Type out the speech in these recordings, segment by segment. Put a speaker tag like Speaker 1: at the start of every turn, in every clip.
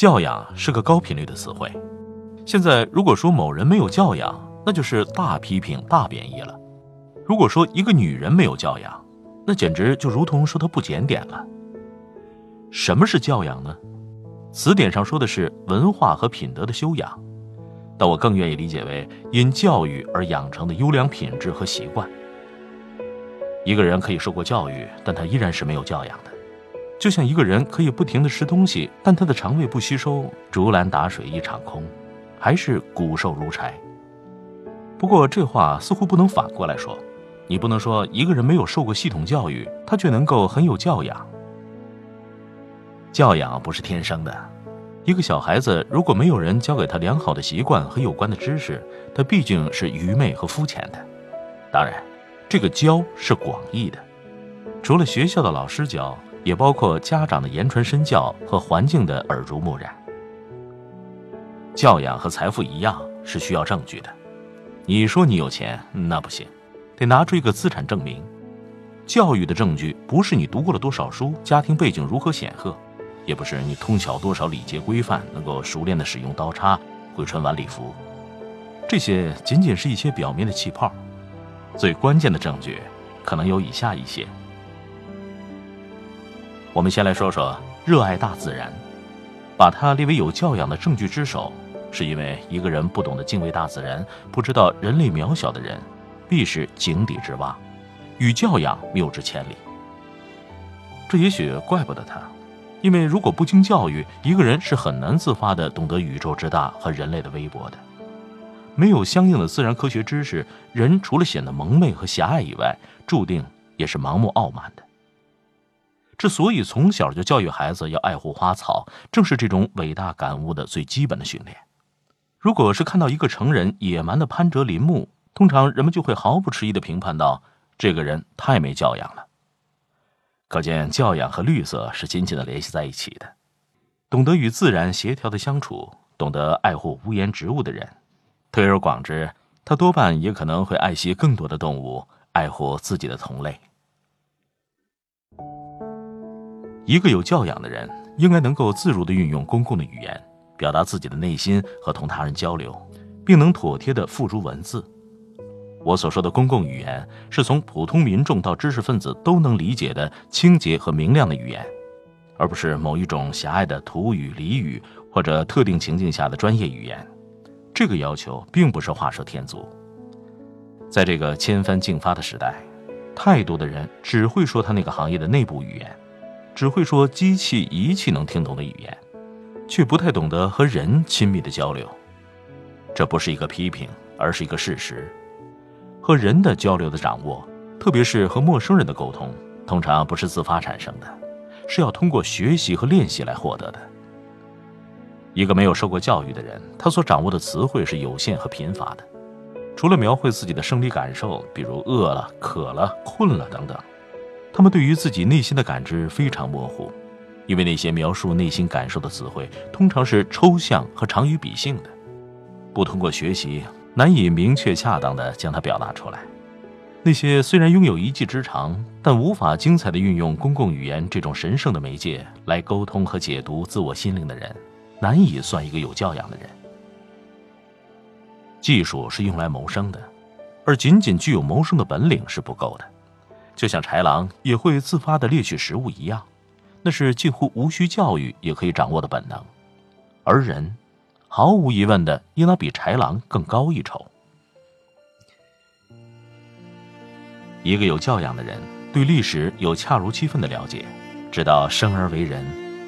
Speaker 1: 教养是个高频率的词汇。现在如果说某人没有教养，那就是大批评、大贬义了。如果说一个女人没有教养，那简直就如同说她不检点了。什么是教养呢？词典上说的是文化和品德的修养，但我更愿意理解为因教育而养成的优良品质和习惯。一个人可以受过教育，但他依然是没有教养的。就像一个人可以不停的吃东西，但他的肠胃不吸收，竹篮打水一场空，还是骨瘦如柴。不过这话似乎不能反过来说，你不能说一个人没有受过系统教育，他却能够很有教养。教养不是天生的，一个小孩子如果没有人教给他良好的习惯和有关的知识，他毕竟是愚昧和肤浅的。当然，这个教是广义的，除了学校的老师教，也包括家长的言传身教和环境的耳濡目染。教养和财富一样是需要证据的，你说你有钱那不行，得拿出一个资产证明。教育的证据不是你读过了多少书，家庭背景如何显赫。也不是你通晓多少礼节规范，能够熟练的使用刀叉，会穿晚礼服，这些仅仅是一些表面的气泡。最关键的证据，可能有以下一些。我们先来说说热爱大自然，把它列为有教养的证据之首，是因为一个人不懂得敬畏大自然，不知道人类渺小的人，必是井底之蛙，与教养谬之千里。这也许怪不得他。因为如果不经教育，一个人是很难自发的懂得宇宙之大和人类的微薄的。没有相应的自然科学知识，人除了显得蒙昧和狭隘以外，注定也是盲目傲慢的。之所以从小就教育孩子要爱护花草，正是这种伟大感悟的最基本的训练。如果是看到一个成人野蛮的攀折林木，通常人们就会毫不迟疑的评判到，这个人太没教养了。可见，教养和绿色是紧紧的联系在一起的。懂得与自然协调的相处，懂得爱护无言植物的人，推而广之，他多半也可能会爱惜更多的动物，爱护自己的同类。一个有教养的人，应该能够自如的运用公共的语言，表达自己的内心和同他人交流，并能妥帖的付诸文字。我所说的公共语言，是从普通民众到知识分子都能理解的清洁和明亮的语言，而不是某一种狭隘的土语、俚语或者特定情境下的专业语言。这个要求并不是画蛇添足。在这个千帆竞发的时代，太多的人只会说他那个行业的内部语言，只会说机器、仪器能听懂的语言，却不太懂得和人亲密的交流。这不是一个批评，而是一个事实。和人的交流的掌握，特别是和陌生人的沟通，通常不是自发产生的，是要通过学习和练习来获得的。一个没有受过教育的人，他所掌握的词汇是有限和贫乏的，除了描绘自己的生理感受，比如饿了、渴了、困了等等，他们对于自己内心的感知非常模糊，因为那些描述内心感受的词汇通常是抽象和长于比性的，不通过学习。难以明确恰当的将它表达出来。那些虽然拥有一技之长，但无法精彩的运用公共语言这种神圣的媒介来沟通和解读自我心灵的人，难以算一个有教养的人。技术是用来谋生的，而仅仅具有谋生的本领是不够的。就像豺狼也会自发地猎取食物一样，那是近乎无需教育也可以掌握的本能。而人。毫无疑问的，应当比豺狼更高一筹。一个有教养的人，对历史有恰如其分的了解，知道生而为人，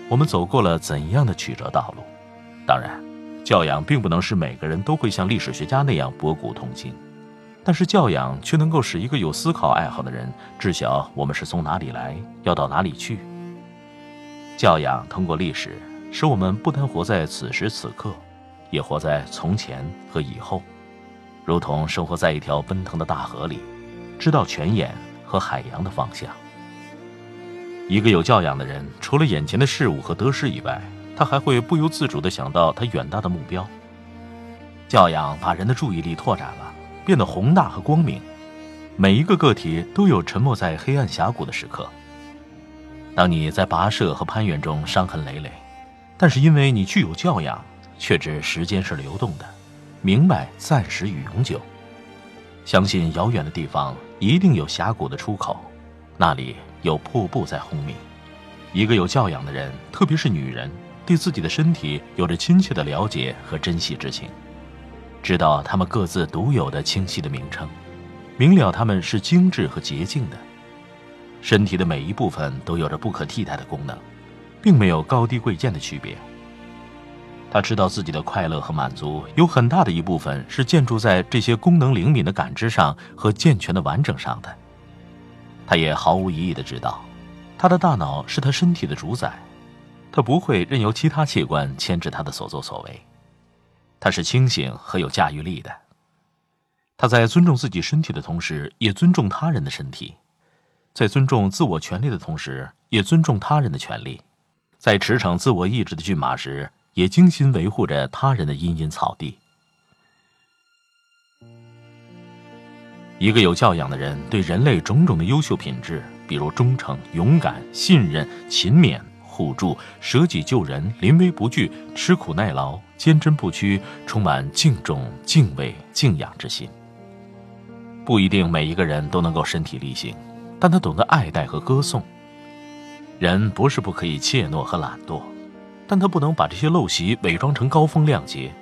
Speaker 1: 我们走过了怎样的曲折道路。当然，教养并不能使每个人都会像历史学家那样博古通今，但是教养却能够使一个有思考爱好的人知晓我们是从哪里来，要到哪里去。教养通过历史。使我们不单活在此时此刻，也活在从前和以后，如同生活在一条奔腾的大河里，知道泉眼和海洋的方向。一个有教养的人，除了眼前的事物和得失以外，他还会不由自主地想到他远大的目标。教养把人的注意力拓展了，变得宏大和光明。每一个个体都有沉没在黑暗峡谷的时刻。当你在跋涉和攀援中伤痕累累，但是因为你具有教养，却知时间是流动的，明白暂时与永久，相信遥远的地方一定有峡谷的出口，那里有瀑布在轰鸣。一个有教养的人，特别是女人，对自己的身体有着亲切的了解和珍惜之情，知道他们各自独有的清晰的名称。明了，他们是精致和洁净的，身体的每一部分都有着不可替代的功能，并没有高低贵贱的区别。他知道自己的快乐和满足有很大的一部分是建筑在这些功能灵敏的感知上和健全的完整上的。他也毫无疑义的知道，他的大脑是他身体的主宰，他不会任由其他器官牵制他的所作所为，他是清醒和有驾驭力的。他在尊重自己身体的同时，也尊重他人的身体；在尊重自我权利的同时，也尊重他人的权利；在驰骋自我意志的骏马时，也精心维护着他人的茵茵草地。一个有教养的人，对人类种种的优秀品质，比如忠诚、勇敢、信任、勤勉、互助、舍己救人、临危不惧、吃苦耐劳、坚贞不屈，充满敬重、敬畏、敬仰之心。不一定每一个人都能够身体力行，但他懂得爱戴和歌颂。人不是不可以怯懦和懒惰，但他不能把这些陋习伪装成高风亮节，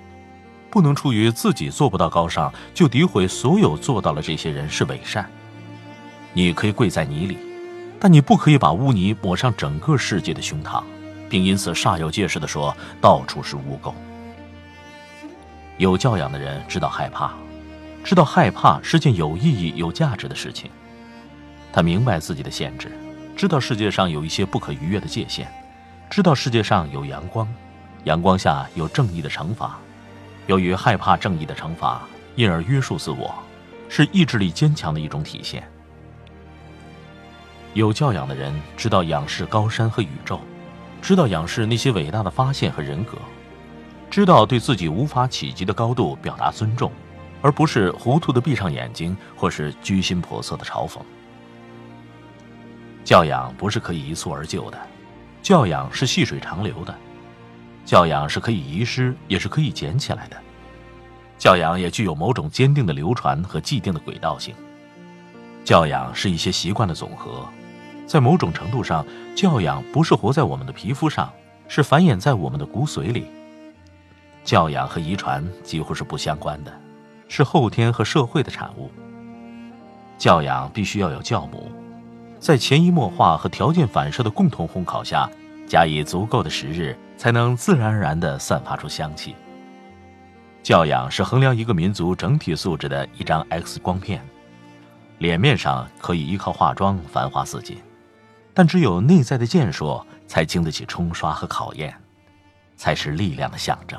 Speaker 1: 不能出于自己做不到高尚，就诋毁所有做到了这些人是伪善。你可以跪在泥里，但你不可以把污泥抹上整个世界的胸膛，并因此煞有介事地说到处是污垢。有教养的人知道害怕。知道害怕是件有意义、有价值的事情，他明白自己的限制，知道世界上有一些不可逾越的界限，知道世界上有阳光，阳光下有正义的惩罚。由于害怕正义的惩罚，因而约束自我，是意志力坚强的一种体现。有教养的人知道仰视高山和宇宙，知道仰视那些伟大的发现和人格，知道对自己无法企及的高度表达尊重。而不是糊涂的闭上眼睛，或是居心叵测的嘲讽。教养不是可以一蹴而就的，教养是细水长流的，教养是可以遗失，也是可以捡起来的。教养也具有某种坚定的流传和既定的轨道性。教养是一些习惯的总和，在某种程度上，教养不是活在我们的皮肤上，是繁衍在我们的骨髓里。教养和遗传几乎是不相关的。是后天和社会的产物。教养必须要有教母，在潜移默化和条件反射的共同烘烤下，加以足够的时日，才能自然而然地散发出香气。教养是衡量一个民族整体素质的一张 X 光片，脸面上可以依靠化妆繁花似锦，但只有内在的健硕才经得起冲刷和考验，才是力量的象征。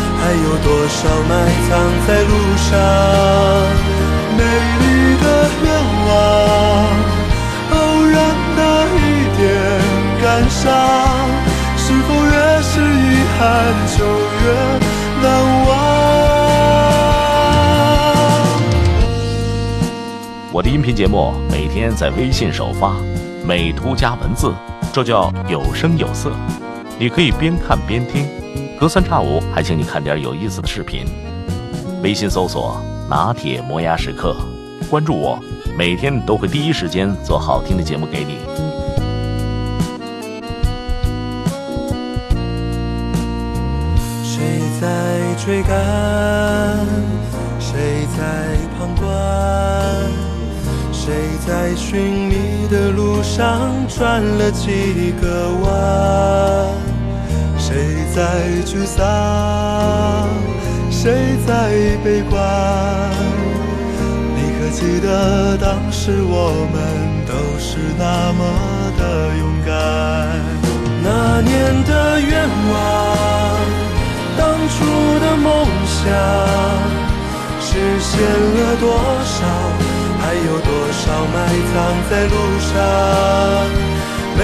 Speaker 2: 还有多少埋藏在路上？美丽的愿望，偶然的一点感伤，是否越是遗憾就越难忘？
Speaker 1: 我的音频节目每天在微信首发，美图加文字，这叫有声有色。你可以边看边听，隔三差五还请你看点有意思的视频。微信搜索“拿铁磨牙时刻”，关注我，每天都会第一时间做好听的节目给你。
Speaker 2: 谁在追赶？谁在旁观？谁在寻你的路上转了几个弯？谁在沮丧？谁在悲观？你可记得当时我们都是那么的勇敢？那年的愿望，当初的梦想，实现了多少？还有多少埋藏在路上？美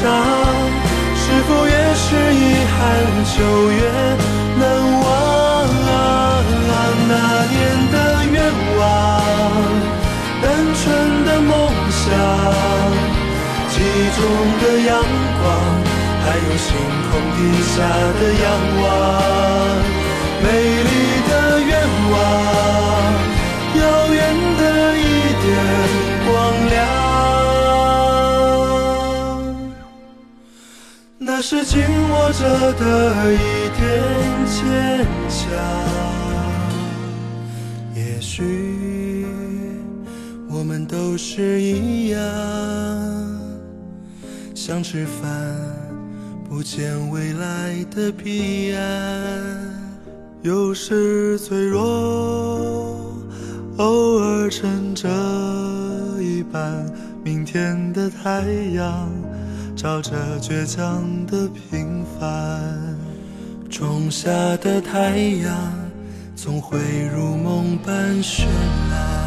Speaker 2: 伤，是否越是遗憾就越难忘啊？那年的愿望，单纯的梦想，记忆中的阳光，还有星空底下的仰望，那是紧握着的一点坚强。也许我们都是一样，想吃饭不见未来的彼岸，有时脆弱，偶尔撑着一半明天的太阳。照着倔强的平凡，种下的太阳总会如梦般绚烂。